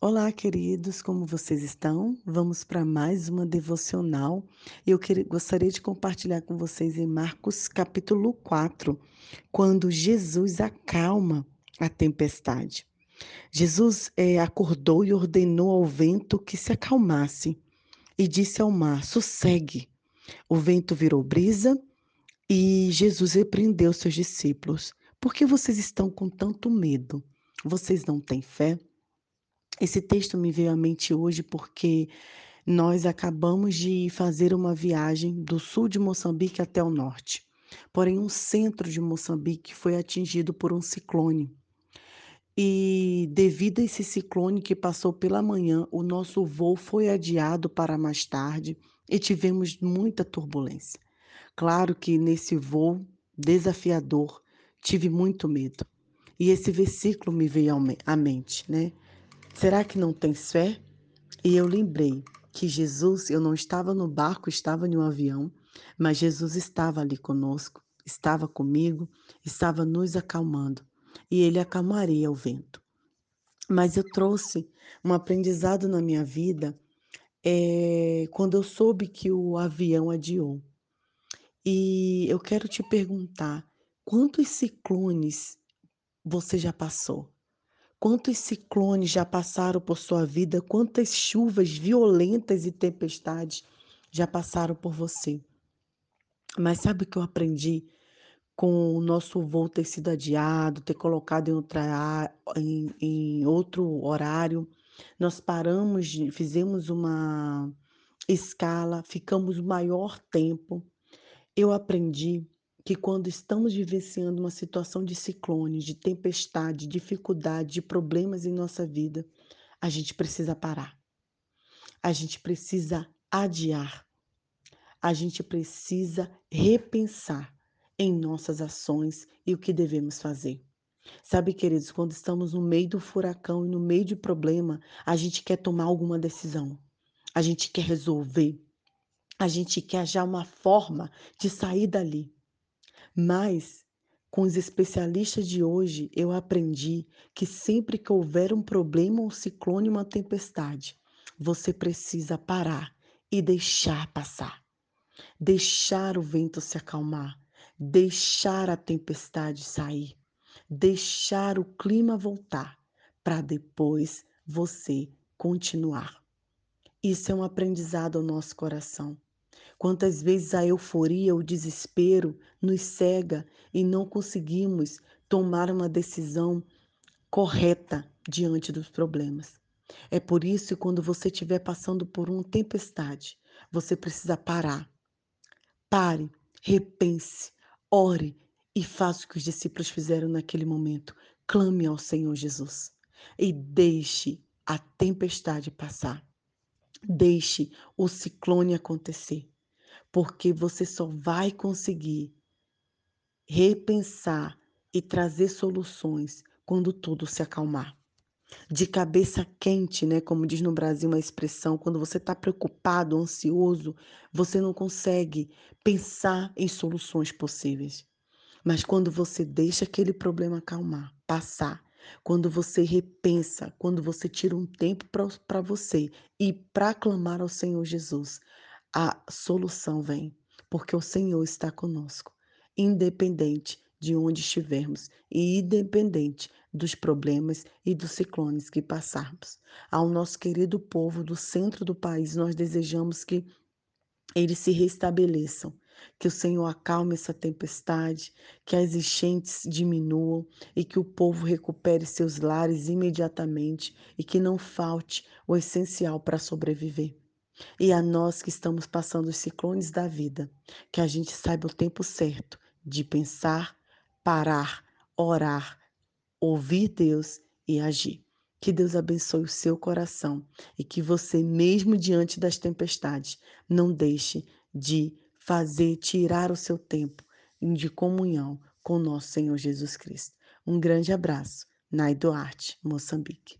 Olá, queridos, como vocês estão? Vamos para mais uma devocional. Eu queria, gostaria de compartilhar com vocês em Marcos capítulo 4, quando Jesus acalma a tempestade. Jesus é, acordou e ordenou ao vento que se acalmasse e disse ao mar: sossegue. O vento virou brisa e Jesus repreendeu seus discípulos: Por que vocês estão com tanto medo? Vocês não têm fé? Esse texto me veio à mente hoje porque nós acabamos de fazer uma viagem do sul de Moçambique até o norte. Porém, um centro de Moçambique foi atingido por um ciclone. E devido a esse ciclone que passou pela manhã, o nosso voo foi adiado para mais tarde e tivemos muita turbulência. Claro que nesse voo desafiador tive muito medo. E esse versículo me veio à mente, né? Será que não tens fé? E eu lembrei que Jesus, eu não estava no barco, estava em um avião, mas Jesus estava ali conosco, estava comigo, estava nos acalmando, e ele acalmaria o vento. Mas eu trouxe um aprendizado na minha vida é, quando eu soube que o avião adiou. E eu quero te perguntar: quantos ciclones você já passou? Quantos ciclones já passaram por sua vida? Quantas chuvas violentas e tempestades já passaram por você? Mas sabe o que eu aprendi com o nosso voo ter sido adiado, ter colocado em, outra, em, em outro horário? Nós paramos, fizemos uma escala, ficamos o maior tempo. Eu aprendi que quando estamos vivenciando uma situação de ciclone, de tempestade, dificuldade, de problemas em nossa vida, a gente precisa parar. A gente precisa adiar. A gente precisa repensar em nossas ações e o que devemos fazer. Sabe, queridos, quando estamos no meio do furacão e no meio de problema, a gente quer tomar alguma decisão. A gente quer resolver. A gente quer achar uma forma de sair dali. Mas, com os especialistas de hoje, eu aprendi que sempre que houver um problema, um ciclone, uma tempestade, você precisa parar e deixar passar. Deixar o vento se acalmar, deixar a tempestade sair, deixar o clima voltar, para depois você continuar. Isso é um aprendizado ao nosso coração. Quantas vezes a euforia, o desespero nos cega e não conseguimos tomar uma decisão correta diante dos problemas. É por isso que quando você estiver passando por uma tempestade, você precisa parar. Pare, repense, ore e faça o que os discípulos fizeram naquele momento. Clame ao Senhor Jesus e deixe a tempestade passar. Deixe o ciclone acontecer porque você só vai conseguir repensar e trazer soluções quando tudo se acalmar. De cabeça quente, né? Como diz no Brasil uma expressão, quando você está preocupado, ansioso, você não consegue pensar em soluções possíveis. Mas quando você deixa aquele problema acalmar, passar, quando você repensa, quando você tira um tempo para você e para clamar ao Senhor Jesus, a solução vem, porque o Senhor está conosco, independente de onde estivermos e independente dos problemas e dos ciclones que passarmos. Ao nosso querido povo do centro do país, nós desejamos que eles se restabeleçam, que o Senhor acalme essa tempestade, que as enchentes diminuam e que o povo recupere seus lares imediatamente e que não falte o essencial para sobreviver. E a nós que estamos passando os ciclones da vida, que a gente saiba o tempo certo de pensar, parar, orar, ouvir Deus e agir. Que Deus abençoe o seu coração e que você, mesmo diante das tempestades, não deixe de fazer, tirar o seu tempo de comunhão com nosso Senhor Jesus Cristo. Um grande abraço. Nai Duarte, Moçambique.